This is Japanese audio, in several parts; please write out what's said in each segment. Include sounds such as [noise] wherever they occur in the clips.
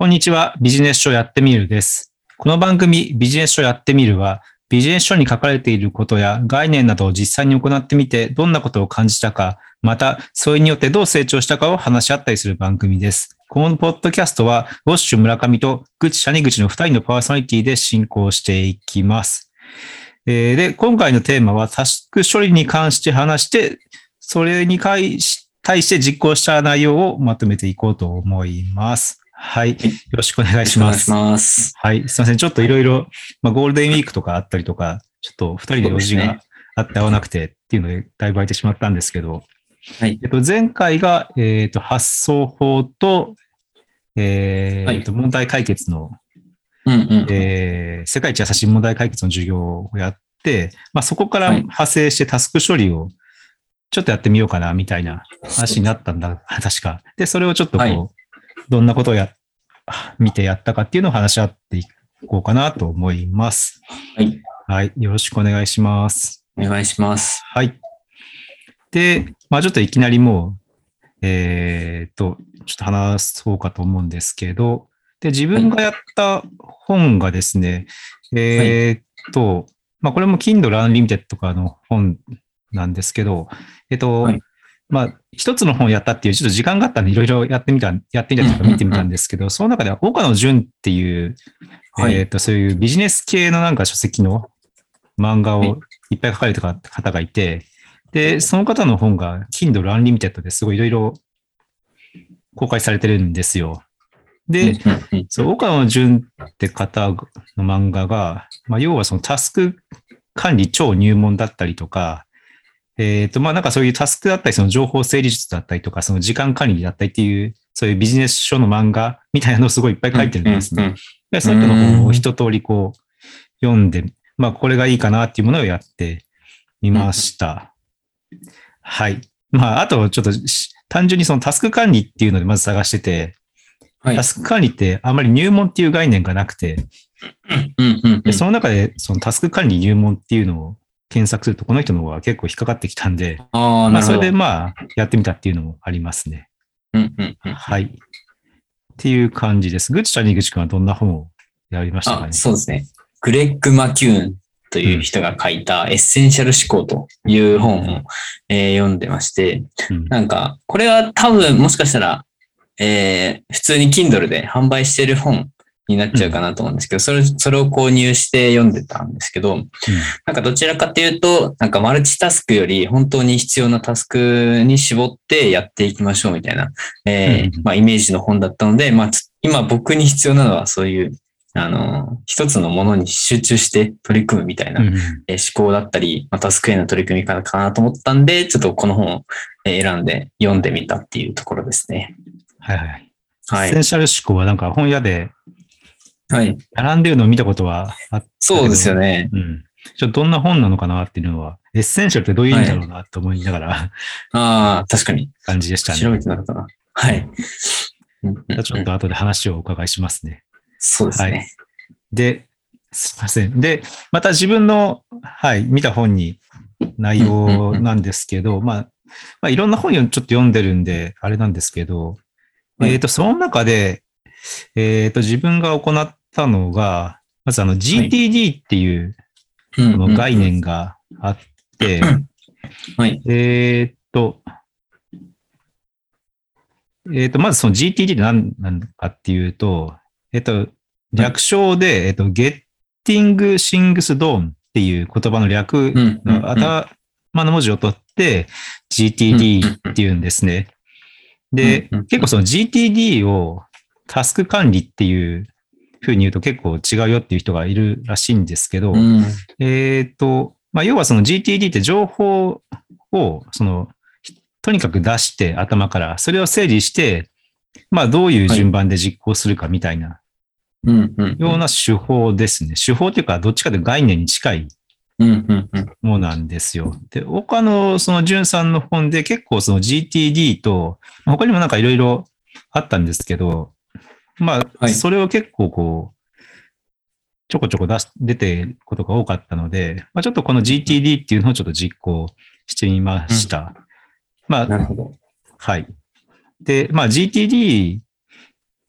こんにちは。ビジネス書やってみるです。この番組ビジネス書やってみるは、ビジネス書に書かれていることや概念などを実際に行ってみて、どんなことを感じたか、また、それによってどう成長したかを話し合ったりする番組です。このポッドキャストは、ウォッシュ村上とグチシャニグチの二人のパーソナリティで進行していきます。えで、今回のテーマはタスク処理に関して話して、それに対して実行した内容をまとめていこうと思います。はい。よろしくお願いします。お願いします。はい。すいません。ちょっといろいろ、まあ、ゴールデンウィークとかあったりとか、ちょっと二人で用事があって合わなくてっていうので、だいぶ空いてしまったんですけど、はい。えっと、前回が、えっと、発想法と、えーっと、問題解決の、うんうん。えー世界一優しい問題解決の授業をやって、まあ、そこからはい派生してタスク処理をちょっとやってみようかな、みたいな話になったんだ、確か。で、それをちょっとこう、はいどんなことをや、見てやったかっていうのを話し合っていこうかなと思います。はい。はい。よろしくお願いします。お願いします。はい。で、まあちょっといきなりもう、えーっと、ちょっと話そうかと思うんですけど、で、自分がやった本がですね、えーっと、まあこれも Kindle Unlimited とかの本なんですけど、えっと、はいまあ一つの本をやったっていう、ちょっと時間があったんでいろいろやってみた、やってみたりとか見てみたんですけど、その中では岡野純っていう、はい。えーっと、そういうビジネス系のなんか書籍の漫画はい。をいっぱい書かれた方がいて、で、その方の本が Kindle Unlimited ですごいいろいろ公開されてるんですよ。で、そう、岡野純って方の漫画が、まあ、要はそのタスク管理超入門だったりとか、えっ、と、まあ、なんかそういうタスクだったり、その情報整理術だったりとか、その時間管理だったりっていう、そういうビジネス書の漫画みたいなのをすごいいっぱい書いてるんですね。うんうんで、そういうの本を一通りこう、読んで、まあ、これがいいかなっていうものをやってみました。はい。まあ、あと、ちょっとし、単純にそのタスク管理っていうのでまず探してて、はいタ。スク管理ってあまり入門っていう概念がなくて、うんうんでその中でそのタスク管理入門っていうのを検索すると、この人の方が結構引っかかってきたんで、ああ、まあ。それでまあ、やってみたっていうのもありますね。うんうんうんはい。っていう感じです。ぐちちゃんにぐちくんはどんな本をやりましたかあ、ねそうですね。グレッグ・マキューンという人が書いたエッセンシャル思考という本を、えー読んでまして、うんなんか、これは多分もしかしたら、えー普通に Kindle で販売してる本になっちゃうかなと思うんですけど、それ、それを購入して読んでたんですけど、なんかどちらかというと、なんかマルチタスクより本当に必要なタスクに絞ってやっていきましょうみたいな、えーうんまあ、イメージの本だったので、まあ、つ今僕に必要なのはそういう、あの、一つのものに集中して取り組むみたいな、えー思考だったり、まあ、タスクへの取り組み方かなと思ったんで、ちょっとこの本をえー選んで読んでみたっていうところですね。はいはい。はいエッセン。シャル思考はなんか本屋ではい。並んでるのを見たことはあったそうですよ。ね。うん。ちょっとどんな本なのかなっていうのは、エッセンシャルってどういう意味だろうなと思いながら、ああ、確かに。感じでした調べね。てなかったな。はい。じゃあちょっと後で話をお伺いしますね。そうですね。で、すいません。で、また自分の、はい、見た本に内容なんですけど、まあ、まあ、いろんな本をちょっと読んでるんで、あれなんですけど、はいえっ、と、その中で、えっ、と、自分が行ったのが、まずあの GTD っていうこうんの概念があって、はい。えっと、えっと、まずその GTD って何なのかっていうと、えっと、略称で、えっと、Getting Things Done っていう言葉の略の頭の文字を取って、GTD っていうんですね。で結構その GTD をタスク管理っていうふうに言うと結構違うよっていう人がいるらしいんですけど、うんえっ、と、まあ、要はその GTD って情報を、その、とにかく出して頭から、それを整理して、まあ、どういう順番で実行するかみたいなような手法ですね。手法というか、どっちかというと概念に近いものなんですよ。で、他のその淳さんの本で結構その GTD と、まあ他にもなんかいろいろあったんですけど、まはあ、いそれを結構こう、ちょこちょこ出し出てることが多かったので、まあ、ちょっとこの GTD っていうのをちょっと実行してみました。まあ、なるほど。はい。で、まあ GTD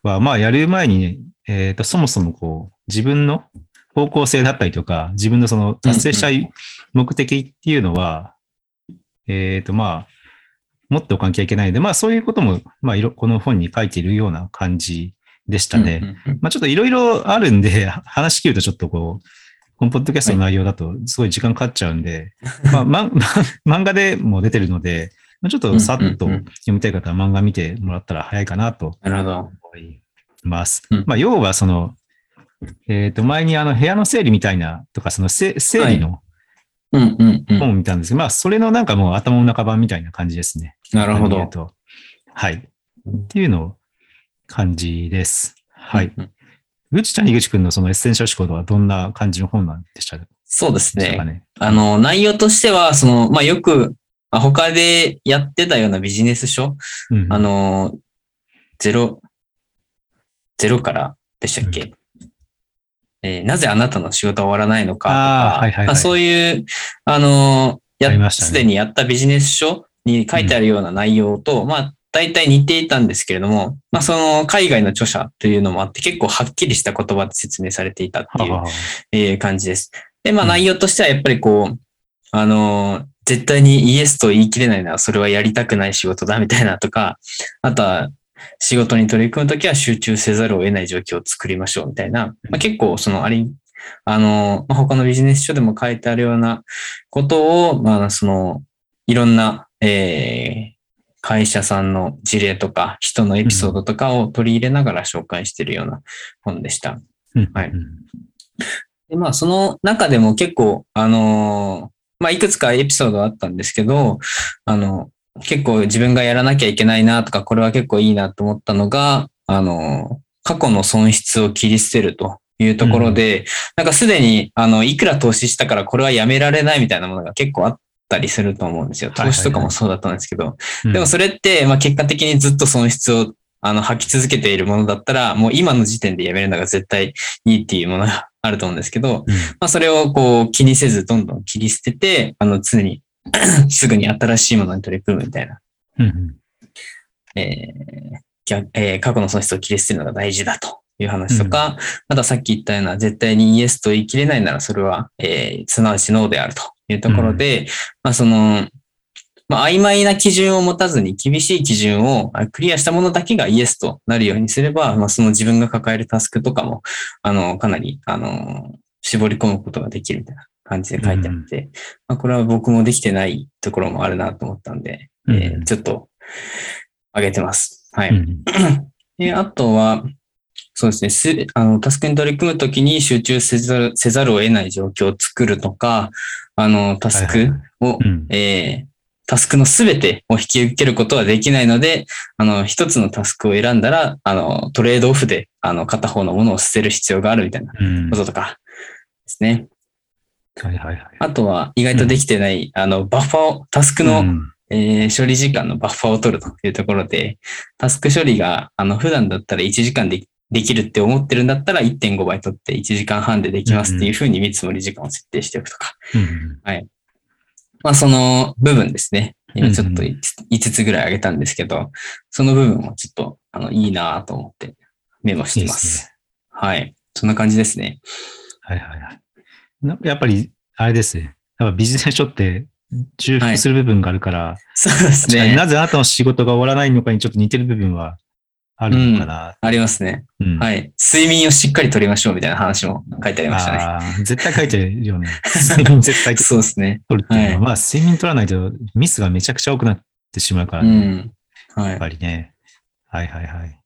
は、まあ、やる前にね、えっ、と、そもそもこう、自分の方向性だったりとか、自分のその達成したい目的っていうのは、えっ、と、まあ、持っておかなきゃいけないので、まあ、そういうことも、まあ、いろ、この本に書いているような感じでしたね。まあ、ちょっといろいろあるんで、[laughs] 話し切るとちょっとこう、このポッドキャストの内容だとすごい時間かかっちゃうんで、まあ、ま、ま [laughs] 漫画でも出てるので、まあちょっとさっと読みたい方は漫画見てもらったら早いかなとなるほど。思います。うんまあ、要はその、えっ、と、前にあの部屋の整理みたいなとか、そのせ整理の。本を見たんですけど、まあ、それのなんかもう頭の中版みたいな感じですね。なるほどはい。っていうの感じです。はい。うんうんぐち谷口くんのそのエッセンシャル思考とはどんな感じの本なんでした？でそうですね。ね。あの、内容としては、その、まあ、よく、まあ他でやってたようなビジネス書、うんあ、の、ゼロ、ゼロからでしたっけ、えーなぜあなたの仕事は終わらないのかとか、はいはいはいまあそういう、あの、すでにやったビジネス書に書いてあるような内容と、まあ、大体似ていたんですけれども、まあ、その海外の著者というのもあって、結構はっきりした言葉で説明されていたっていうはははえー感じです。で、まあうん内容としてはやっぱりこう、あのー絶対にイエスと言い切れないならそれはやりたくない仕事だみたいなとか、あとは仕事に取り組むときは集中せざるを得ない状況を作りましょうみたいな、まあ、結構そのあり、あのーまあ、他のビジネス書でも書いてあるようなことを、まあその、いろんな、えー会社さんの事例とか人のエピソードとかを取り入れながら紹介しているような本でした。うん。はい。うん。で、まあ、その中でも結構、あのーまあ、いくつかエピソードあったんですけど、あの、結構自分がやらなきゃいけないなとか、これは結構いいなと思ったのが、あのー過去の損失を切り捨てるというところで、なんかすでに、あの、いくら投資したからこれはやめられないみたいなものが結構あったりすると思うんですよ。投資とかもそうだったんですけど、うん。でもそれって、まあ、結果的にずっと損失をあの吐き続けているものだったら、もう今の時点でやめるのが絶対いいっていうものがあると思うんですけど、うん。まあ、それをこう気にせずどんどん切り捨てて、あの常に [clears throat] すぐに新しいものに取り組むみたいな、うんうん。えー逆えー過去の損失を切り捨てるのが大事だという話とか、またさっき言ったような絶対にイエスと言い切れないならそれは、えーすなわちノーであるというところで、まあその、まあ、曖昧な基準を持たずに厳しい基準をあクリアしたものだけがイエスとなるようにすれば、まあ、その自分が抱えるタスクとかも、あの、かなり、あの、絞り込むことができるみたいな感じで書いてあって、まあ、これは僕もできてないところもあるなと思ったんで、えーうんちょっと上げてます。はい。うんで、あとは、そうですね、すあの、タスクに取り組むときに集中せざるせざるを得ない状況を作るとか、あの、タスクを、うん。えータスクのすべてを引き受けることはできないので、あの、一つのタスクを選んだら、あの、トレードオフで、あの、片方のものを捨てる必要があるみたいなうん。こととかですね。はいはいはい。あとは、意外とできてない、あの、バッファーを、タスクの、うん。えー処理時間のバッファーを取るというところで、タスク処理が、あの、普段だったら1時間でできるって思ってるんだったら1.5倍取って1時間半でできますっていうふうに見積もり時間を設定しておくとか。うんまあ、その部分ですね。今ちょっとうん5つぐらい挙げたんですけど、その部分もちょっと、あの、いいなと思ってメモしてま。いいですすはい。そんな感じですね。はいはいはい。なやっぱり、あれですね。やっぱビジネス書って重複する部分があるから、そうですね。なぜあなたの仕事が終わらないのかにちょっと似てる部分はあるのかな。ありますね。うんはい。睡眠をしっかり取りましょうみたいな話も書いてありましたね。あー絶対書いてるよね。[laughs] 絶対そうですね。取るっていうのは、はいまあ睡眠取らないとミスがめちゃくちゃ多くなってしまうからうね。ん。はいやっ。ぱりね。はいはいはい。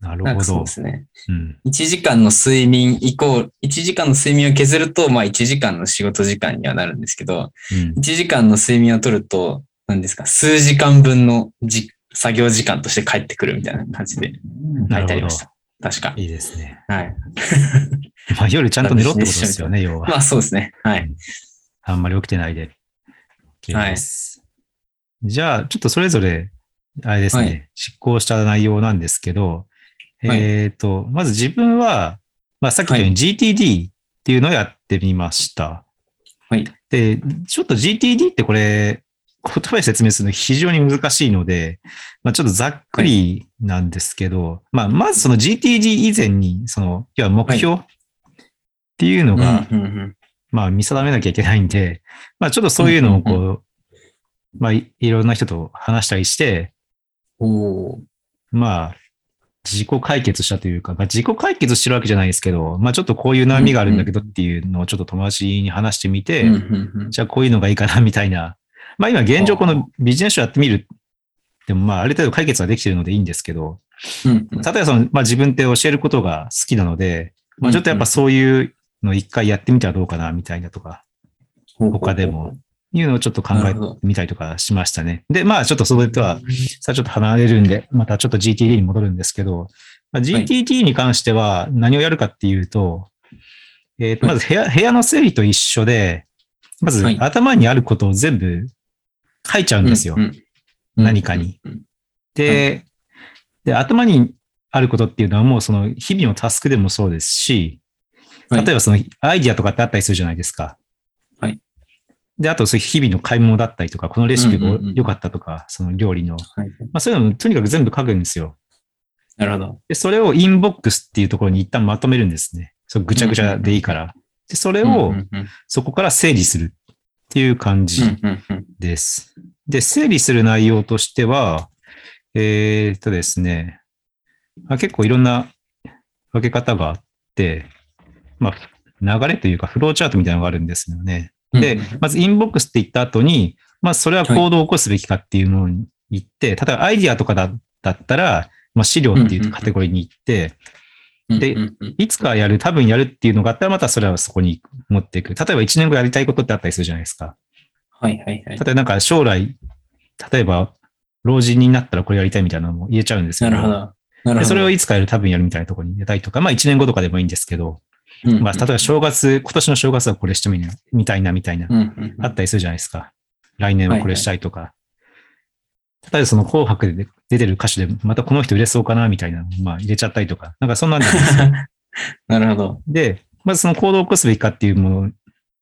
なるほどそうで。すね。うん。1時間の睡眠イコール、1時間の睡眠を削ると、まあ1時間の仕事時間にはなるんですけど、うん1時間の睡眠を取ると、何ですか、数時間分のじ作業時間として帰ってくるみたいな感じで書いてありました。確か。いいですね。はい。[laughs] まあ夜ちゃんと寝ろってことですよね、要は。まあそうですね。はい。あんまり起きてないで。OK です。じゃあ、ちょっとそれぞれ、あれですね、はい執行した内容なんですけど、はいえっ、と、まず自分は、まあさっき言ったように GTD っていうのをやってみました。はい。で、ちょっと GTD ってこれ、言葉で説明するの非常に難しいので、まあ、ちょっとざっくりなんですけど、まあ、まずその GTG 以前に、その、要は目標っていうのが、まあ見定めなきゃいけないんで、まあちょっとそういうのをこう、うんまあいいろんな人と話したりして、おー。まあ自己解決したというか、まあ自己解決してるわけじゃないですけど、まあちょっとこういう悩みがあるんだけどっていうのをちょっと友達に話してみて、うんうんうん。じゃあこういうのがいいかなみたいな。まあ今現状このビジネス書やってみる。でもまあある程度解決はできてるのでいいんですけど、うんうん例えばその、まあ自分って教えることが好きなので、まあちょっとやっぱそういうの一回やってみたらどうかなみたいなとか、他でも。いうのをちょっと考えてみたりとかしましたね。で、まあちょっとそれとは、さあちょっと離れるんで、またちょっと GTD に戻るんですけど、まあ、GTD に関しては何をやるかっていうと、えーとまず部屋部屋の整理と一緒で、まずはい頭にあることを全部書いちゃうんですよ。うんうん何かに。うんで、で、頭にあることっていうのはもうその日々のタスクでもそうですし、はい例えばそのアイディアとかってあったりするじゃないですか。はい。で、あとそういう日々の買い物だったりとか、このレシピがうんうんうん良かったとか、その料理の。はいまあそういうのもとにかく全部書くんですよ。なるほど。で、それをインボックスっていうところに一旦まとめるんですね。そうぐちゃぐちゃでいいから。で、それをうんうんうんそこから整理するっていう感じです。で、整理する内容としては、えーっとですね、まあ、結構いろんな分け方があって、まあ、流れというかフローチャートみたいなのがあるんですよね。でまずインボックスって言った後に、まあ、それは行動を起こすべきかっていうのを言って、例えばアイディアとかだだったら、まあ、資料っていうカテゴリーに行って、でいつかやる、多分やるっていうのがあったら、またそれはそこに持っていく。例えば1年後やりたいことってあったりするじゃないですか。はいはいはい。例えばなんか将来、例えば老人になったらこれやりたいみたいなのも言えちゃうんですけど、なるほど。なるほど。でそれをいつかやる、多分やるみたいなところに入れたいとか、まあ1年後とかでもいいんですけど、うんうん、まあ例えば正月、今年の正月はこれしてみなみたいなみたいな、うんうんうんあったりするじゃないですか。来年はこれしたいとか。例えばその紅白で出てる歌手で、またこの人売れそうかなみたいなのまあ入れちゃったりとか、なんかそんなんで [laughs] なるほど。で、まずその行動を起こすべきかっていうもの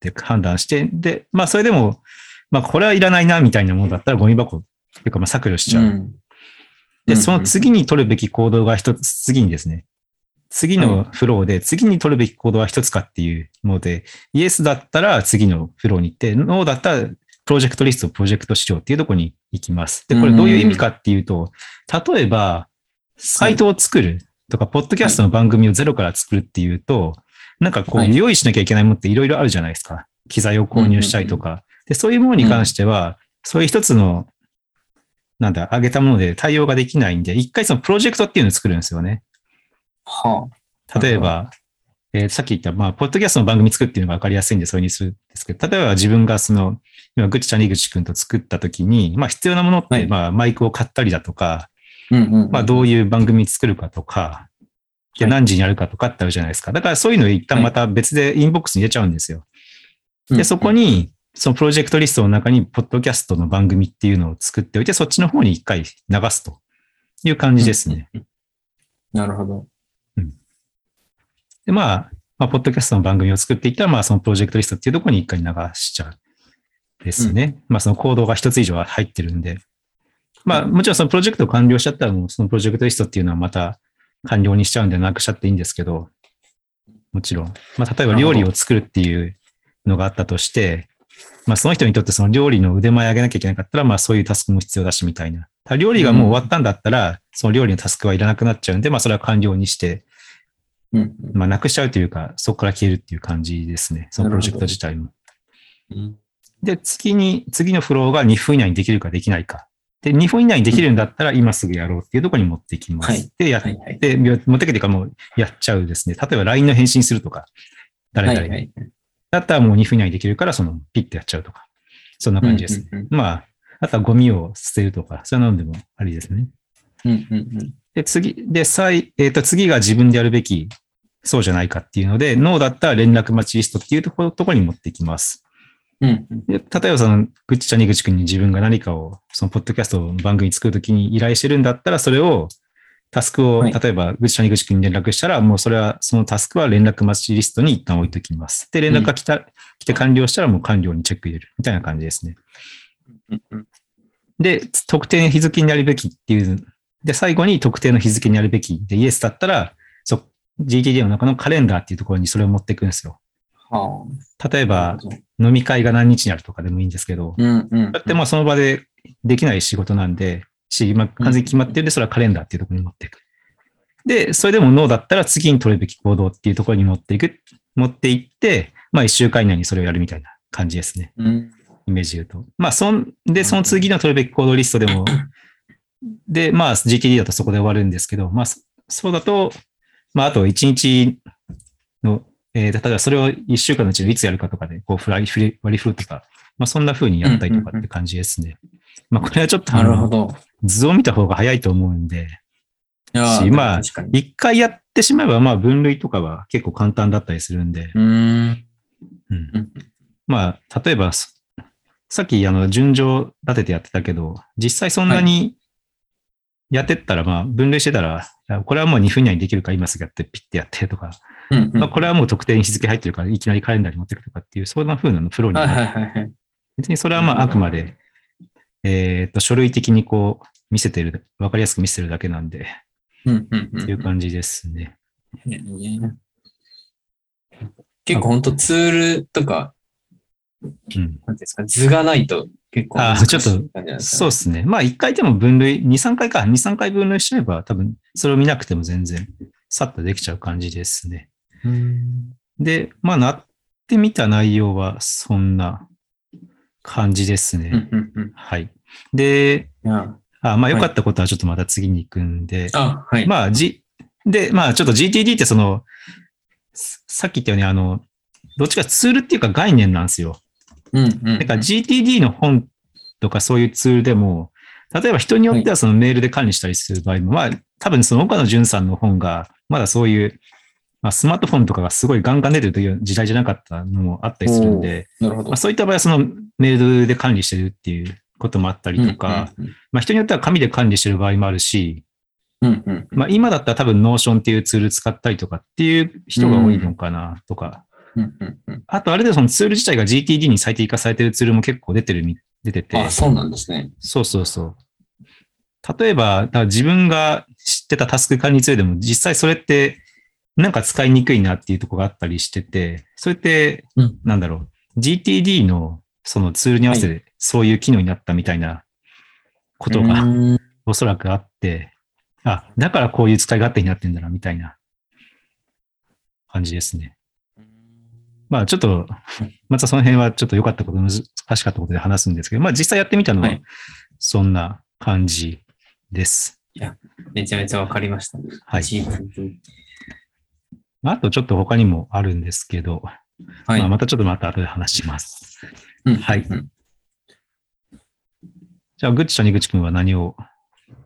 で判断して、で、まあそれでも、まあこれはいらないなみたいなものだったらゴミ箱っていうかまあ削除しちゃう。うんで、その次に取るべき行動が一つ、次にですね、次のフローで次に取るべき行動は一つかっていうので、イエスだったら次のフローに行って、ノーだったらプロジェクトリスト、プロジェクト資料っていうところに行きます。で、これどういう意味かっていうと、例えば、サイトを作るとか、ポッドキャストの番組をゼロから作るっていうと、なんかこう、はい用意しなきゃいけないものっていろいろあるじゃないですか。機材を購入したりとか。で、そういうものに関しては、そういう一つの、なんだ、上げたもので対応ができないんで、一回そのプロジェクトっていうのを作るんですよね。はあ。例えば、えーさっき言った、まあ、ポッドキャストの番組作るっていうのが分かりやすいんで、それにするんですけど、例えば自分がその、今、ぐちちゃん、にぐちくんと作ったときに、まあ、必要なものって、はいまあ、マイクを買ったりだとか、うんうんうん。まあ、どういう番組作るかとか、ではい何時にやるかとかってあるじゃないですか。だからそういうのを一旦また別でインボックスに入れちゃうんですよ。で、そこに、に、そのプロジェクトリストの中に、ポッドキャストの番組っていうのを作っておいて、そっちの方に一回流すという感じですね。うん。なるほど。で、まあ、まあ、ポッドキャストの番組を作っていったら、まあ、そのプロジェクトリストっていうところに一回流しちゃう。ですね。まあ、そのコードが一つ以上は入ってるんで。まあ、もちろんそのプロジェクトを完了しちゃったら、もうそのプロジェクトリストっていうのはまた完了にしちゃうんでなくしちゃっていいんですけど、もちろん。まあ、例えば料理を作るっていうのがあったとして、まあ、その人にとってその料理の腕前上げなきゃいけなかったら、まあ、そういうタスクも必要だし、みたいな。料理がもう終わったんだったら、その料理のタスクはいらなくなっちゃうんで、まあ、それは完了にして、うんうんまあ、なくしちゃうというか、そこから消えるっていう感じですね。そのプロジェクト自体も。うんで、次に、次のフローが2分以内にできるかできないか。で、2分以内にできるんだったら今すぐやろうっていうところに持ってきます。はいで、やっはいはい。て、持ってきてかもうやっちゃうですね。例えば LINE の返信するとか、誰々に。はいはい。だったらもう2分以内にできるから、そのピッてやっちゃうとか。そんな感じですね。うんうんまあ、あとはゴミを捨てるとか、そういうのでもありですね。うんうんうん。で、次、で、再、えっ、と、次が自分でやるべき、そうじゃないかっていうので、ノーだったら連絡待ちリストっていうところところに持ってきます。うんうんで、例えばその、ぐっちちゃんにぐちくんに自分が何かを、その、ポッドキャストの番組作るときに依頼してるんだったら、それを、タスクを、はい例えば、ぐっちちゃんにぐちくんに連絡したら、もうそれは、そのタスクは連絡待ちリストに一旦置いときます。で、連絡が来た、来て完了したらもう完了にチェック入れる。みたいな感じですね。うんうんで、特定の日付になるべきっていう。で、最後に特定の日付になるべきで、イエスだったら、そ GTD の中のカレンダーっていうところにそれを持っていくんですよ。はあ。例えば、飲み会が何日にあるとかでもいいんですけど、うんうん。だってまあその場でできない仕事なんで、し、まあ、完全に決まってるんで、それはカレンダーっていうところに持っていく。で、それでもノーだったら次に取るべき行動っていうところに持っていく、持っていって、まあ一週間以内にそれをやるみたいな感じですね。うん。イメージで言うと。まあ、そんで、その次の取るべき行動リストでも、で、まあ、GTD だとそこで終わるんですけど、まあ、そそうだと、まあ、あと1日の、えー例えばそれを1週間のうちにいつやるかとかで、こう、フライ、フリ割り振るとか、まあ、そんな風にやったりとかって感じですね。まあ、これはちょっとあの、なるほど。図を見た方が早いと思うんで、しまあ。一回やってしまえば、まあ、分類とかは結構簡単だったりするんで、うーん。うんうんまあ、例えば、そさっき、あの、順序立ててやってたけど、実際そんなにやってったら、まあ、分類してたら、あこれはもう2分以内にできるから今すぐやって、ピッてやってとか、うんうん。まあ、これはもう特定に日付入ってるから、いきなりカレンダーに持ってくとかっていう、そんな風なのフローにはいなる。はいはいはい。別にそれはまあ、あくまで、えっと、書類的にこう、見せてる、わかりやすく見せてるだけなんで、うんうんうんっていう感じですね。結構本当ツールとか、うん。なんですか、図がないと結構あ難しいちょっと感じなんですかねそうですね。まあ、1回でも分類、2、3回か、2、3回分類しちゃえば、多分、それを見なくても全然、さっとできちゃう感じですね。うんで、まあ、なってみた内容は、そんな感じですね。はい。で、あまあ、良かったことはちょっとまた次に行くんで、あ、はい。まあ、G、で、まあ、ちょっと GTD ってその、ささっき言ったように、あの、どっちかツールっていうか概念なんですよ。うんうん。だから GTD の本とかそういうツールでも、例えば人によってはそのメールで管理したりする場合も、まあ多分その岡野淳さんの本が、まだそういう、まあ、スマートフォンとかがすごいガンガン出てるという時代じゃなかったのもあったりするんで、なるほどまあ、。そういった場合はそのメールで管理してるっていうこともあったりとか、うんまあ人によっては紙で管理してる場合もあるし、うんうんうんまあ今だったら多分 Notion っていうツール使ったりとかっていう人が多いのかなとか、うんうんうんあとある程度そのツール自体が GTD に最適化されてるツールも結構出てるみ、出てて。あ、そうなんですね。そうそうそう。例えば、自分が知ってたタスク管理ツールでも実際それってなんか使いにくいなっていうところがあったりしてて、それって、うんなんだろう、GTD のそのツールに合わせてそういう機能になったみたいなことがうんおそらくあって、あ、だからこういう使い勝手になってんだなみたいな感じですね。まあちょっと、またその辺はちょっと良かったこと、難しかったことで話すんですけど、まあ実際やってみたのははいそんな感じです。めちゃめちゃわかりました。はい。あとちょっと他にもあるんですけど、はいまあ、またちょっとまた後で話します。うんはいうんじゃあ、ぐっちとにぐちくんは何を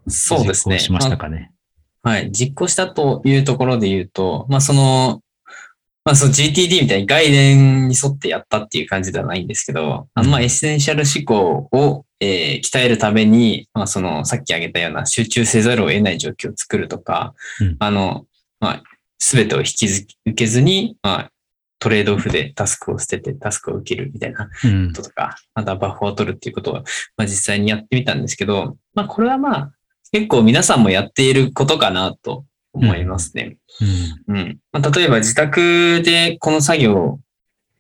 そうですね。実行しましたかね？はい。実行したというところで言うと、まあその、まあその GTD みたいに概念に沿ってやったっていう感じではないんですけど、あのまあエッセンシャル思考を、えー鍛えるために、まあそのさっき挙げたような集中せざるを得ない状況を作るとか、うんあの、まあすべてを引き受けずに、まあトレードオフでタスクを捨ててタスクを受けるみたいなうんこ。ととか、あとはバッファーを取るっていうことを、まあ、実際にやってみたんですけど、まあこれはまあ結構皆さんもやっていることかなと思いますね。うん。うん。まあ、例えば自宅でこの作業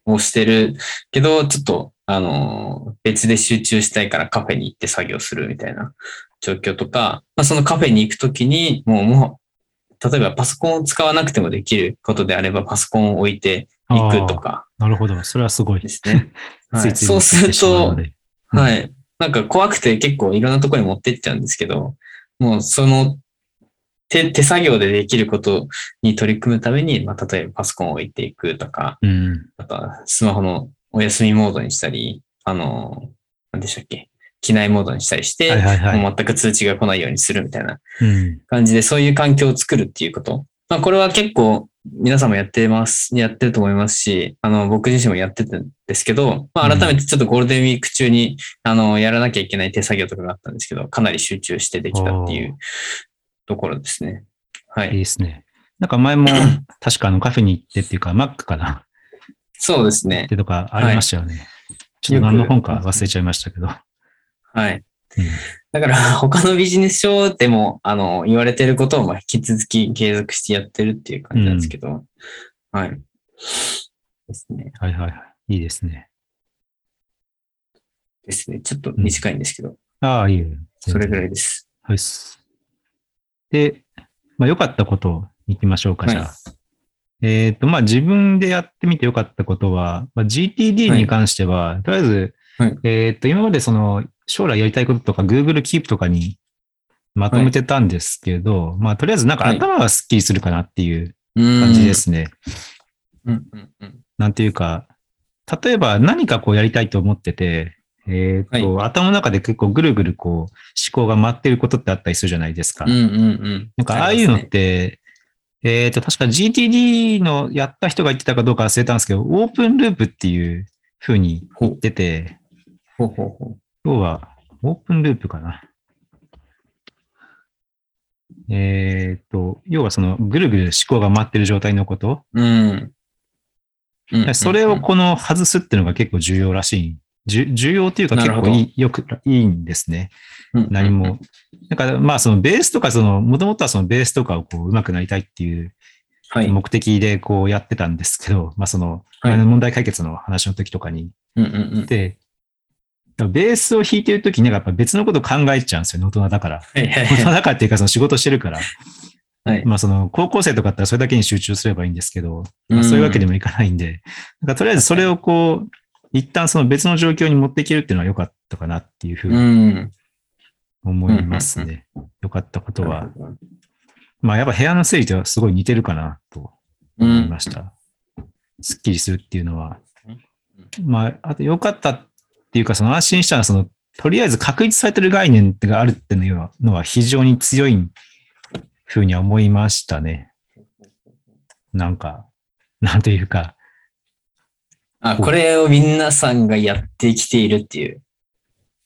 をしてるけど、ちょっとあの別で集中したいからカフェに行って作業するみたいな状況とか、まあ、そのカフェに行くときにもうもう、例えばパソコンを使わなくてもできることであればパソコンを置いていくとかなるほど。それはすごい。ですね。は [laughs] ついそうすると、うんはい。なんか怖くて結構いろんなところに持ってっちゃうんですけど、もうその手手作業でできることに取り組むために、まあ、例えばパソコンを置いていくとか、うん。あとはスマホのお休みモードにしたり、あの、何でしたっけ？機内モードにしたりして、はいはいはい。もう全く通知が来ないようにするみたいなうん。感じで、そういう環境を作るっていうこと。まあ、これは結構皆さんもやってます、やってると思いますし、あの、僕自身もやってたんですけど、まあ、改めてちょっとゴールデンウィーク中に、あの、やらなきゃいけない手作業とかがあったんですけど、かなり集中してできたっていうところですね。はいい。いですね。なんか前も、[coughs] 確かあのカフェに行ってっていうか、Mac かな？そうですねっ。てとかありましたよね。ちょっと何の本か忘れちゃいましたけど。はい。うんだから、[laughs] 他のビジネス書でも、あの、言われてることを、まあ、引き続き継続してやってるっていう感じなんですけど、はい。ですね。はいはいはい。いいですね。ですね。ちょっと短いんですけど、ああ、いいよ。それぐい。らいです。はいっす。で、まあ、良かったことを行きましょうか、じゃあ。はいえっ、と、まあ、自分でやってみて良かったことは、まあ、GTD に関しては、とりあえず、はいえっ、と、今までその、将来やりたいこととか、Google Keep とかにまとめてたんですけど、まあ、とりあえずなんかはい頭がスッキリするかなっていう感感じで。すね。うんうんうん。なんていうか、例えば何かこうやりたいと思ってて、えっ、と、頭の中で結構ぐるぐるこう思考が回ってることってあったりするじゃないですか。うんうんうん。なんかああいうのっりて、えっ、と、確か GTD のやった人が言ってたかどうか忘れたんですけど、オープンループっていう風にほう言ってて、ほうほうほ要は、オープンループかな。えっ、と、要はそのぐるぐる思考が回ってる状態のこと、う。うん。うんうんうんそれをこの外すっていうのが結構重要らしい。じゅ重要っていうか結構いい、よく、いいんですね。うん何も。だからまあそのベースとかその、もともとはそのベースとかをこう上手くなりたいっていうはい。目的でこうやってたんですけど、まあその、はい問題解決の話の時とかに。うんうんうん。で、ベースを弾いてる時にやっぱ別のこと考えちゃうんですよね、大人だから。はいはい大人はい。だからっていうかその仕事してるから。はい。まあその高校生とかだったらそれだけに集中すればいいんですけど、まあ、そういうわけにもいかないんで、なんかとりあえずそれをこう、一旦その別の状況に持っていけるっていうのは良かったかなっていうふううにん。思いますね。良かったことはまあやっぱ部屋の整理とすごい似てるかなと思いました。すっきりするっていうのは。まあ、あと良かったっていうか、その安心したのは、その、とりあえず確立されてる概念があるっていうのは非常に強いふうには思いましたね。なんか、なんというか、あ、これを皆さんがやってきているっていう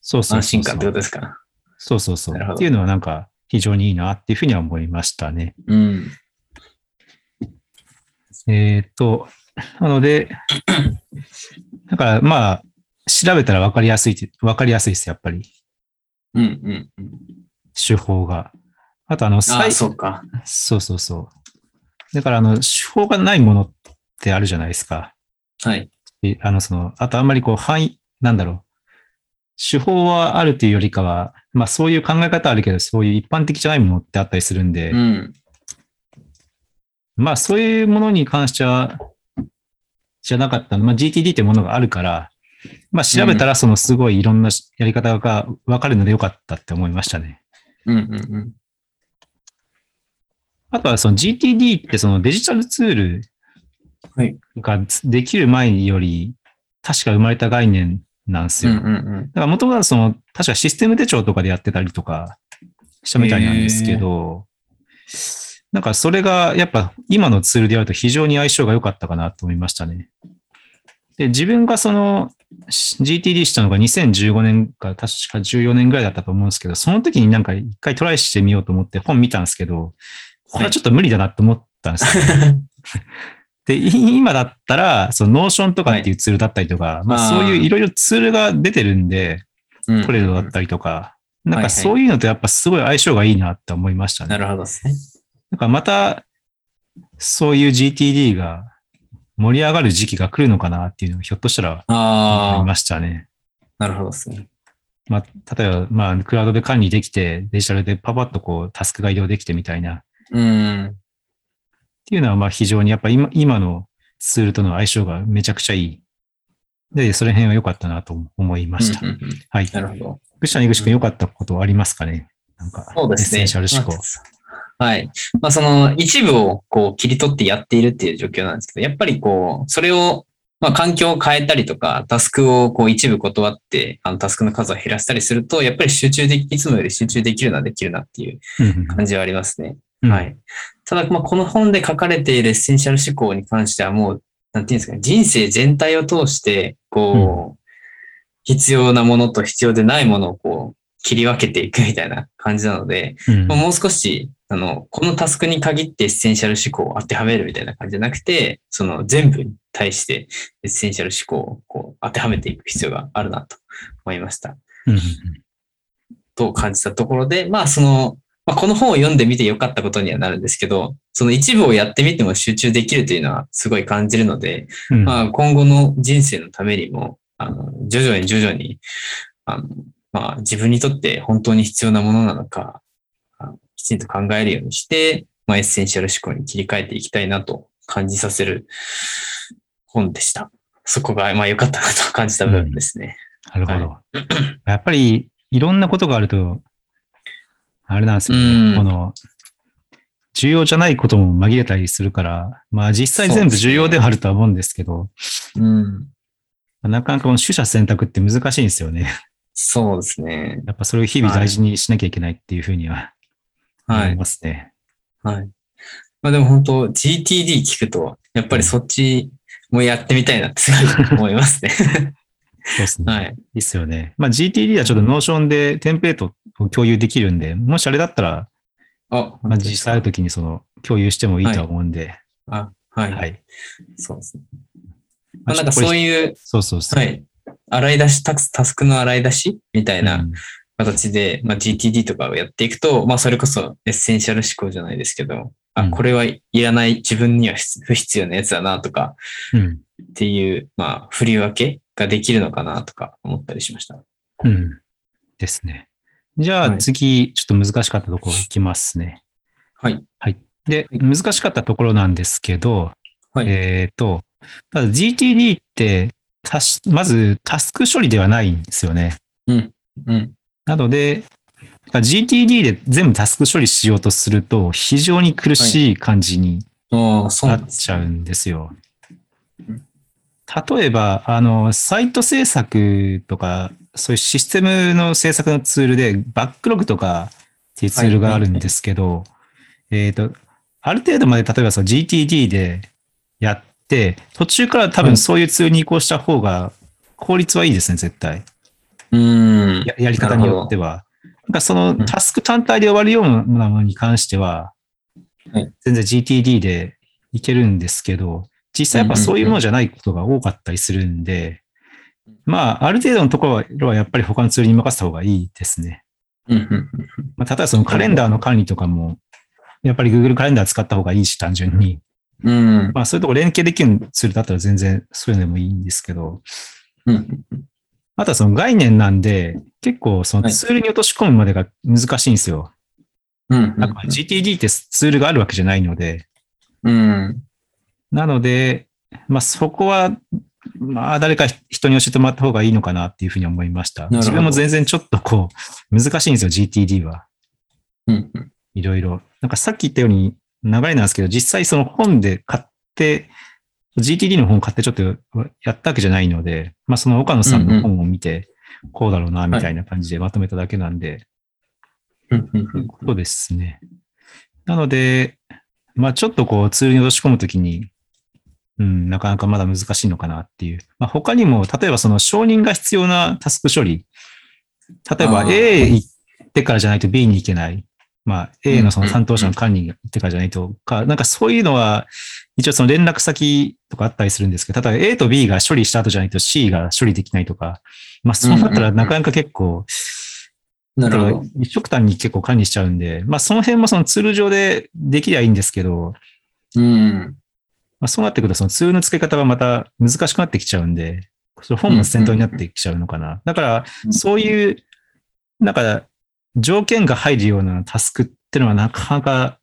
そうそうそうそう安心感ってことですか？そうそうそう。なるほどっていうのはなんか非常にいいなっていうふうには思いましたね。うん。えっ、と、なので、[coughs] だからまあ、調べたら分かりやすいって、分かりやすいです、やっぱり。うんうんうん。手法が。あとあの、あ最そうか。そうそうそう。だからあの、手法がないものってあるじゃないですか。はい。であの、その、あとあんまりこう、範囲、なんだろう。手法はあるというよりかは、まあそういう考え方はあるけど、そういう一般的じゃないものってあったりするんで、うん。まあそういうものに関しては、じゃなかったの。まあ GTD ってものがあるから、まあ調べたらそのすごいいろんなやり方がわかるのでよかったって思いましたね。うんうんうん。あとはその GTD ってそのデジタルツールはいができる前より確か生まれた概念なんですよ。うんうんうん。だから元々はその確かシステム手帳とかでやってたりとかしたみたいなんですけど、なんかそれがやっぱ今のツールでやると非常に相性が良かったかなと思いましたね。で、自分がその GTD したのが2015年か確か14年ぐらいだったと思うんですけど、その時になんか一回トライしてみようと思って本見たんですけど、これはちょっと無理だなと思ったんですよ。[laughs] で、い今だったら、その Notion とかっていうツールだったりとか、まああーそういういろいろツールが出てるんで、うんトレードだったりとか、なんかはいはいそういうのとやっぱすごい相性がいいなって思いましたね。なるほどですね。なんかまた、そういう GTD が盛り上がる時期が来るのかなっていうのをひょっとしたら思ああ、いましたね。なるほどですね。まあ、例えば、まあ、クラウドで管理できて、デジタルでパパッとこう、タスクが移動できてみたいな、っうん。ていうのは、まあ、非常にやっぱ今、今のツールとの相性がめちゃくちゃいい。で、その辺は良かったなと思いました。うんうんうんはい。なるほど。ぐしゃにぐしくん良かったことはありますかね？なんか、そうですね。エッセンシャル思考。はい。まあ、その一部をこう切り取ってやっているっていう状況なんですけど、やっぱりこう、それを、まあ、環境を変えたりとか、タスクをこう一部断って、あのタスクの数を減らしたりすると、やっぱり集中でき、いつもより集中できるな、できるなっていううんうん感じはありますね。うんはい。ただ、まあ、この本で書かれているエッセンシャル思考に関してはもう、なんていうんですかね、人生全体を通して、こう、必要なものと必要でないものをこう、切り分けていくみたいな感じなので、うん。まあもう少し、あの、このタスクに限ってエッセンシャル思考を当てはめるみたいな感じじゃなくて、その全部に対してエッセンシャル思考をこう当てはめていく必要があるなと思いました。うん。うんと感じたところで、まあその、まあ、この本を読んでみてよかったことにはなるんですけど、その一部をやってみても集中できるというのはすごい感じるので、うんまあ今後の人生のためにも、あの、徐々に徐々に、あの、まあ自分にとって本当に必要なものなのか、きちんと考えるようにして、まあエッセンシャル思考に切り替えていきたいなと感じさせる本でした。そこが、まあ良かったなと感じた部分ですね。なるほど。やっぱり、いろんなことがあると、あれなんですようんね。この、重要じゃないことも紛れたりするから、まあ実際全部重要ではあるとは思うんですけど、うん。なかなかこの取捨選択って難しいんですよね。そうですね。やっぱそれを日々大事にしなきゃいけないっていうふうには思いはい。ますね。はい。まあでも本当 GTD 聞くと、やっぱりそっちもやってみたいなって思いますね。そうですね。はい。いいっすよね。まあ GTD はちょっと Notionでテンプレートを共有できるんで、もしあれだったら、あ、まあ実際あるときにその共有してもいいとは思うんで、あ、はい。はい。そうですね。まあまあなんかそういう、そうそうそう。はい。洗い出し、タスタスクの洗い出しみたいなうん形で、まあ GTD とかをやっていくと、まあそれこそエッセンシャル思考じゃないですけど、うあ、んこれはいらない、自分には必不必要なやつだなとかうん。っていう、まあ振り分けができるのかなとか思ったりしました。うん。ですね。じゃあはい次、ちょっと難しかったところいきますね。はい。で、難しかったところなんですけど、はいえっ、と、まず GTD って、まずタスク処理ではないんですよね。うん。なので、GTD で全部タスク処理しようとすると、非常に苦しい感じになっちゃうんですようん。例えば、あの、サイト制作とか、そういうシステムの制作のツールで、バックログとかっていうツールがあるんですけど、えっ、と、ある程度まで、例えばその GTD でやって、途中から多はい分そういうツールに移行した方が効率はいいですね、絶対。うん。ややり方によっては。なんかそのうんタスク単体で終わるようなものに関してははい、全然 GTD でいけるんですけど、実際やっぱそういうものじゃないことが多かったりするんで、まあ、ある程度のところはやっぱり他のツールに任せた方がいいですね。まあ、例えばそのカレンダーの管理とかも、やっぱり Google カレンダー使った方がいいし、単純に。うん。うんまあ、そういうところ連携できるツールだったら全然そういうのでもいいんですけど、うん。あとはその概念なんで、結構そのツールに落とし込むまでが難しいんですよ。うん。なんか GTD ってツールがあるわけじゃないので、うん。なので、まあそこは、まあ誰か人に教えてもらった方がいいのかなっていうふうに思いました。自分も全然ちょっとこう、難しいんですよ、GTD は。うん。いろいろ。なんかさっき言ったように流れなんですけど、実際その本で買って、GTD の本買ってちょっとやったわけじゃないので、まあその岡野さんの本を見て、こうだろうな、みたいな感じでまとめただけなんで、うん。うん。そうですね。なので、まあちょっとこうツールに落とし込むときに、うん、なかなかまだ難しいのかなっていう。まあ、他にも、例えばその承認が必要なタスク処理。例えば A 行ってからじゃないと B に行けない。まあ A のその担当者の管理に行ってからじゃないとか、なんかそういうのは、一応その連絡先とかあったりするんですけど、例えば A と B が処理した後じゃないと C が処理できないとか、まあそうなったらなかなか結構、なるほど。一極端に結構管理しちゃうんで、まあその辺もそのツール上でできりゃいいんですけど、うん。まあ、そうなってくるとそのツールの付け方がまた難しくなってきちゃうんで、それ本末転倒になってきちゃうのかな。だからう、んそういう、なんか、条件が入るようなタスクっていうのはなかなか、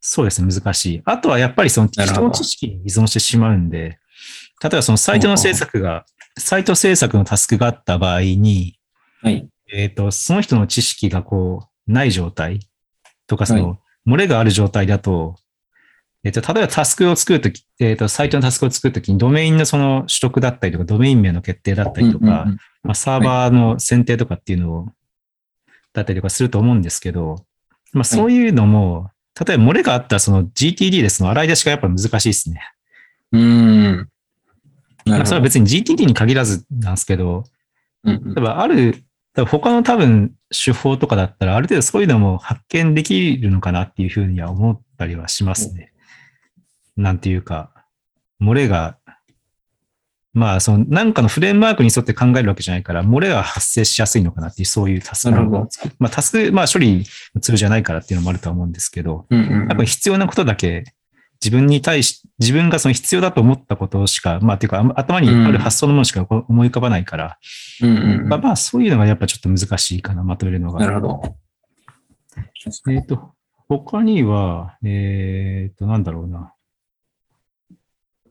そうですね、難しい。あとはやっぱりその人の知識に依存してしまうんで、例えばそのサイトの制作が、サイト制作のタスクがあった場合に、はい。えっ、と、その人の知識がこう、ない状態とか、そはの、漏れがある状態だと、えっ、と、例えばタスクを作るとき、えっ、と、サイトのタスクを作るときに、ドメインのその取得だったりとか、ドメイン名の決定だったりとか、うんうんまあ、サーバーの選定とかっていうのを、だったりとかすると思うんですけど、まあ、そういうのも、例えば漏れがあったら、その GTD でその洗い出しがやっぱ難しいですね。うん。うん。なるほど。それは別に GTD に限らずなんですけど、うん例えばある、他の多分手法とかだったら、ある程度そういうのも発見できるのかなっていうふうには思ったりはしますね。なんていうか、漏れがまあ、その、なんかのフレームワークに沿って考えるわけじゃないから、漏れが発生しやすいのかなっていう、そういうタスクまあ、タスク、まあ、処理のツールじゃないからっていうのもあるとは思うんですけど、うんうんやっぱり必要なことだけ、自分に対し、自分がその必要だと思ったことしか、まあ、っていうか、あ頭にある発想のものしか思い浮かばないから、うんうんうんまあ、まあ、そういうのがやっぱちょっと難しいかな、まとめるのが。なるほど。えっ、と、他には、えっ、と、なんだろうな。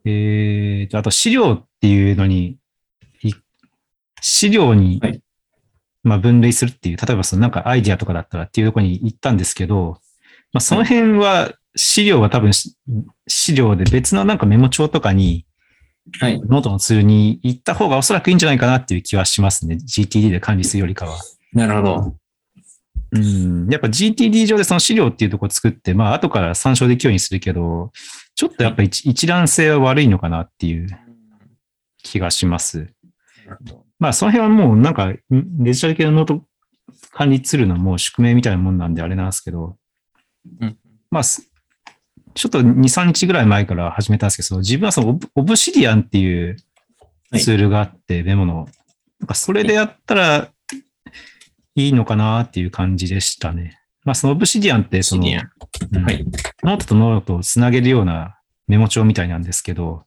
えっ、と、あと資料っていうのに、い資料に、はいまあ分類するっていう、例えばそのなんかアイディアとかだったらっていうところに行ったんですけど、まあその辺は資料は多分し資料で別のなんかメモ帳とかに、はい。ノートのツールに行った方がおそらくいいんじゃないかなっていう気はしますね。GTD で管理するよりかは。なるほど。うん。やっぱ GTD 上でその資料っていうとこ作って、まあ後から参照できるようにするけど、ちょっとやっぱ一一覧性は悪いのかなっていう気がします。まあその辺はもうなんかんデジタル系のノート管理ツールのもう宿命みたいなもんなんであれなんですけど、うんまあすちょっと2、3日ぐらい前から始めたんですけど、自分はそのオブ Obsidian っていうツールがあって、メモの。なんかそれでやったらいいのかなっていう感じでしたね。まあその Obsidian ってその、うんはい。ノートとノートをつなげるようなメモ帳みたいなんですけど、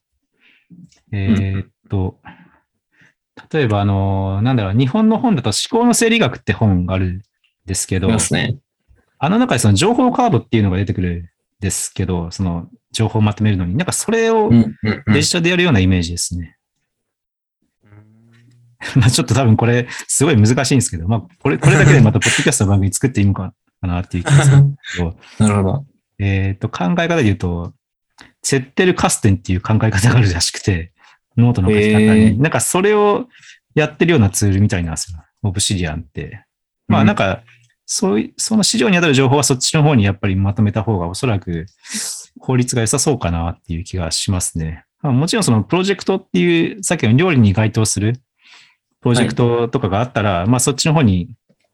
えーっと、例えばあの、なんだろう、日本の本だと思考の整理学って本があるんですけどね。あの中でその情報カードっていうのが出てくるんですけど、その情報をまとめるのに、なんかそれをデジタルでやるようなイメージですね。[laughs] まあちょっと多分これすごい難しいんですけど、まあこれ、これだけでまたポッドキャストの番組作っていいのかなっていう気がするんですけど、[laughs] なるほど。えっ、と、考え方で言うと、 Zettelkasten っていう考え方があるらしくて、ノートの書き方に、へーなんかそれをやってるようなツールみたいなんですよ。 Obsidian って。まあなんか、そういう、その資料に当たる情報はそっちの方にやっぱりまとめた方がおそらく効率が良さそうかなっていう気がしますね。まあ、もちろんそのプロジェクトっていう、さっきの料理に該当するプロジェクトとかがあったら、まあそっちの方に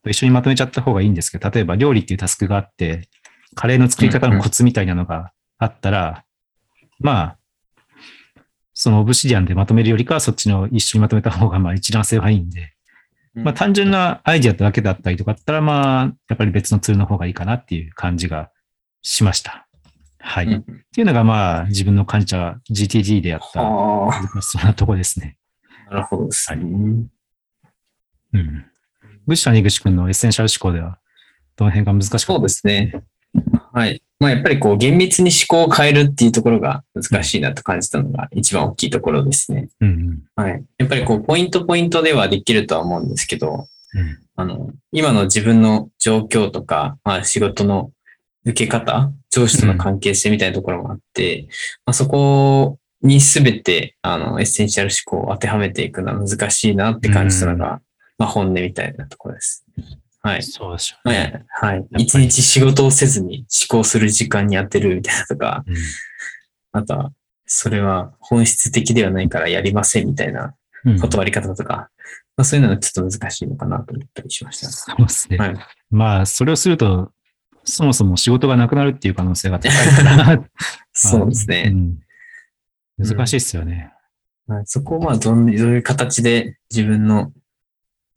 一緒にまとめちゃった方がいいんですけど、例えば料理っていうタスクがあって、カレーの作り方のコツみたいなのがあったら、まあ、そのオブシディアンでまとめるよりかはそっちの一緒にまとめた方がまあ一覧性はいいんで、まあ単純なアイディアだけだったりとかだったら、まあ、やっぱり別のツールの方がいいかなっていう感じがしました。はい。うんっていうのがまあ自分の感じは GTD でやったそうなとこですね。なるほどですね。うん。グシ谷口くんのエッセンシャル思考では、どの辺が難しかったそうですね。はい。まあやっぱりこう厳密に思考を変えるっていうところが難しいなと感じたのが一番大きいところですね。うんうん。はい。やっぱりこうポイントポイントではできるとは思うんですけど、うんあの、今の自分の状況とか、まあ仕事の受け方、上司との関係性みたいなところもあって、まあそこにすべて、あの、エッセンシャル思考を当てはめていくのは難しいなって感じたのが、まあ本音みたいなところです。はい。そうでしょうはね。い。はい。一日仕事をせずに思考する時間に当てるみたいなとか、うんあとは、それは本質的ではないからやりませんみたいなうん断り方とか、まあ、そういうのはちょっと難しいのかなと思ったりしました。そうですね。はい。まあ、それをすると、そもそも仕事がなくなるっていう可能性が高いから。[laughs] そうですうね。ん難しいですよね。はいそこをまあどんどういう形で自分の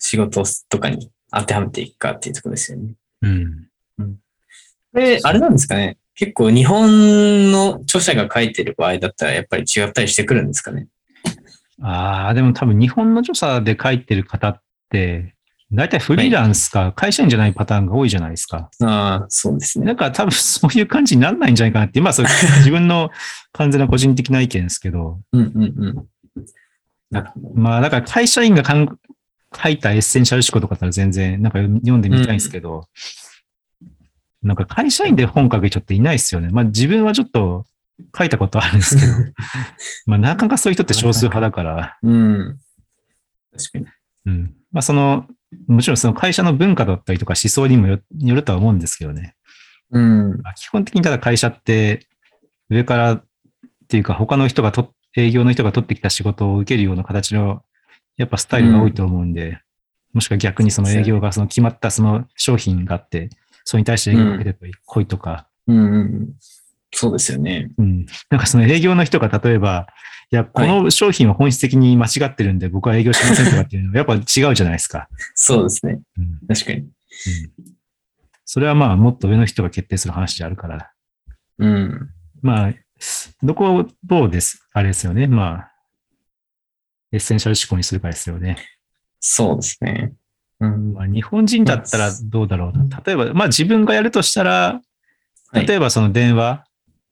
仕事とかに当てはめていくかっていうところですよね。うん。これ、あれなんですかね結構日本の著者が書いてる場合だったらやっぱり違ったりしてくるんですかねああ、でも多分日本の著者で書いてる方って、大体フリーランスか会社員じゃないパターンが多いじゃないですか。ああ、そうですね。だから多分そういう感じにならないんじゃないかなって、まあそれ [laughs] 自分の完全な個人的な意見ですけど、うんうんうん。まあだから会社員がかん書いたエッセンシャル思考とかだったら全然なんか読んでみたいんですけど、なんか会社員で本書く人っていないですよね。まあ自分はちょっと書いたことあるんですけど、[laughs] まあなかなかそういう人って少数派だから、うん。確かに。うん。まあその、もちろんその会社の文化だったりとか思想にもよよるとは思うんですけどね。うん。まあ基本的にただ会社って上からっていうか他の人がと、営業の人が取ってきた仕事を受けるような形のやっぱスタイルが多いと思うんで、もしくは逆にその営業がその決まったその商品があって、それに対して営業を受けてこいとか、うんうんそうですよね。うん。なんかその営業の人が例えば、いや、この商品は本質的に間違ってるんで僕は営業しませんとかっていうのは [laughs] やっぱ違うじゃないですか。そうですね。うん。確かに。うんそれはまあ、もっと上の人が決定する話であるから。うん。まあ、どこをどうです、あれですよね。まあ、エッセンシャル思考にするかですよね。そうですね。うん。まあ、日本人だったらどうだろうな。例えば、まあ自分がやるとしたら、はい例えばその電話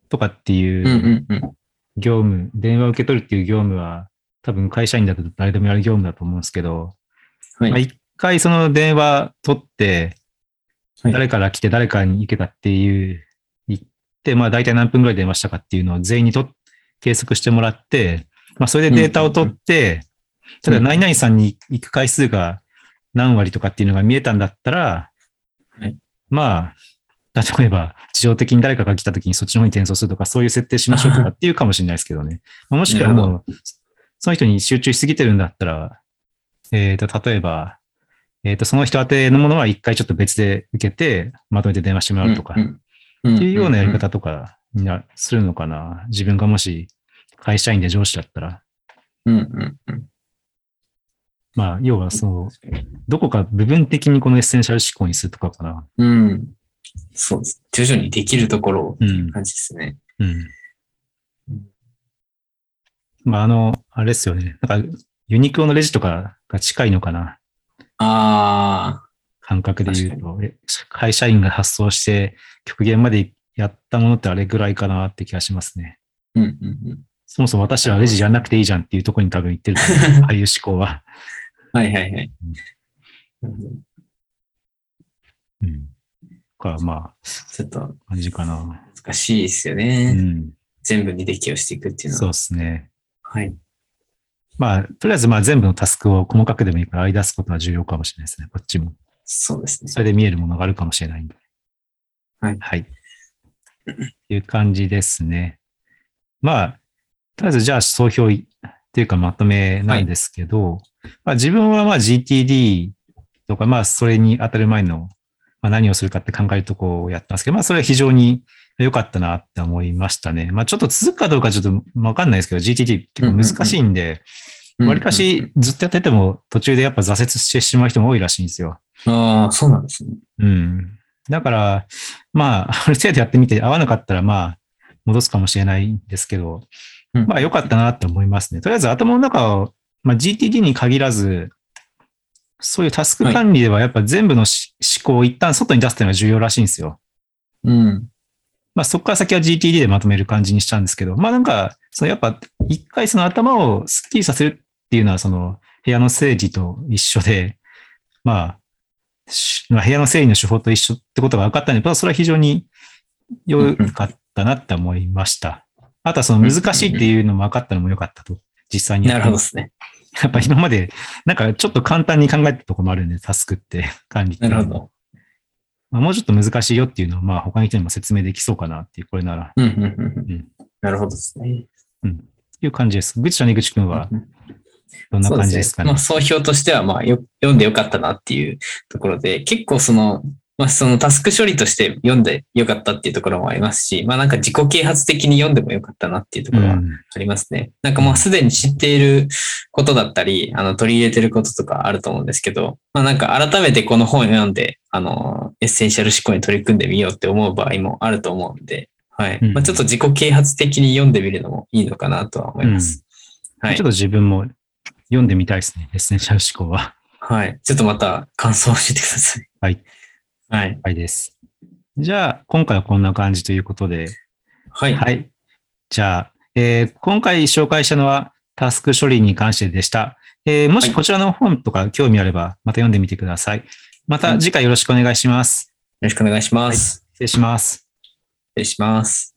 とかってうんいううんうん。業務、電話を受け取るっていう業務は、多分会社員だと誰でもやる業務だと思うんですけど、はい。まあ一回その電話取って、はい誰から来て誰からに行けたっていう、言って、まあ大体何分ぐらい電話したかっていうのを全員にと計測してもらって、まあそれでデータを取って、ただ何々さんに行く回数が何割とかっていうのが見えたんだったら、はい。まあ、例えば、自動的に誰かが来た時にそっちの方に転送するとか、そういう設定しましょうとかっていうかもしれないですけどね。まあもしくはもう、その人に集中しすぎてるんだったら、えっ、と、例えば、えっ、と、その人宛てのものは一回ちょっと別で受けて、まとめて電話してもらうとか、っていうようなやり方とかにな、するのかな。自分がもし会社員で上司だったら。うんうんうん。まあ、要はその、どこか部分的にこのエッセンシャル思考にするとかかな。うん。そうです。徐々にできるところをうん。感じですね。うん。まあ、あの、あれですよね。なんか、ユニクロのレジとかが近いのかな。あ感覚で言うと。え会社員が発送して極限までやったものってあれぐらいかなって気がしますね。あ。うんうんうん。そもそも私はレジやんなくていいじゃんっていうところに多分行ってると思う。[laughs] ああいう思考は。はいはいはい。うん。か、まあ、ちょっと感じかな。難しいですようね。ん。全部に適用していくっていうのは。そうですね。はい。まあ、とりあえずまあ全部のタスクを細かくでもいいから割り出すことは重要かもしれないですね。こっちも。そうですね。それで見えるものがあるかもしれないんで。はいはい。いう感じですね。まあ、とりあえずじゃあ総評っていうかまとめなんですけど、まあ自分はまあ GTD とか、まあそれに当たる前の、まあ、何をするかって考えるとこをやったんですけど、まあそれは非常に良かったなって思いましたね。まあちょっと続くかどうかちょっとわかんないですけど、GTD 結構難しいんで、わりかしずっとやってても途中でやっぱ挫折してしまう人も多いらしいんですよ。ああ、そうなんですね。うん。だから、まあ、[laughs] ある程度やってみて合わなかったら、まあ、戻すかもしれないんですけど、うんまあ、良かったなって思いますね。とりあえず頭の中を、まあ、GTD に限らず、そういうタスク管理ではやっぱ全部のし思考を一旦外に出すっていうのが重要らしいんですよ。うん。まあ、そこから先は GTD でまとめる感じにしたんですけど、まあなんか、そのやっぱ一回その頭をスッキリさせるっていうのはその部屋の整理と一緒で、まあ、部屋の整理の手法と一緒ってことが分かったので、まあそれは非常に良かったなって思いました。あとはその難しいっていうのも分かったのも良かったと、実際になるほどですね。やっぱ今まで、なんかちょっと簡単に考えたところもあるんで、タスクって管理ってなるほど。まあ、もうちょっと難しいよっていうのは、まあ他の人にも説明できそうかなっていう、これなら、うんうんうんううんん。なるほどですね。いう感じです。ぐちちゃん、にぐちくんはうんどんな感じですかね。まあ、総評としては、まあよ、読んでよかったなっていうところで、結構その、まあ、そのタスク処理として読んでよかったっていうところもありますし、まあなんか自己啓発的に読んでもよかったなっていうところはうんありますね。なんかもうすでに知っていることだったり、あの取り入れてることとかあると思うんですけど、まあなんか改めてこの本を読んで、あの、エッセンシャル思考に取り組んでみようって思う場合もあると思うんで、はい。うんまあちょっと自己啓発的に読んでみるのもいいのかなとは思います。はいちょっと自分も読んでみたいですね。エッセンシャル思考は。はい。ちょっとまた感想を教えてください。はい。はい。はいです。じゃあ、今回はこんな感じということで、はい。はい。じゃあ、えー今回紹介したのはタスク処理に関してでした。えーもしこちらの本とか興味あれば、また読んでみてください。また次回よろしくお願いします。よろしくお願いします。失礼します。失礼します。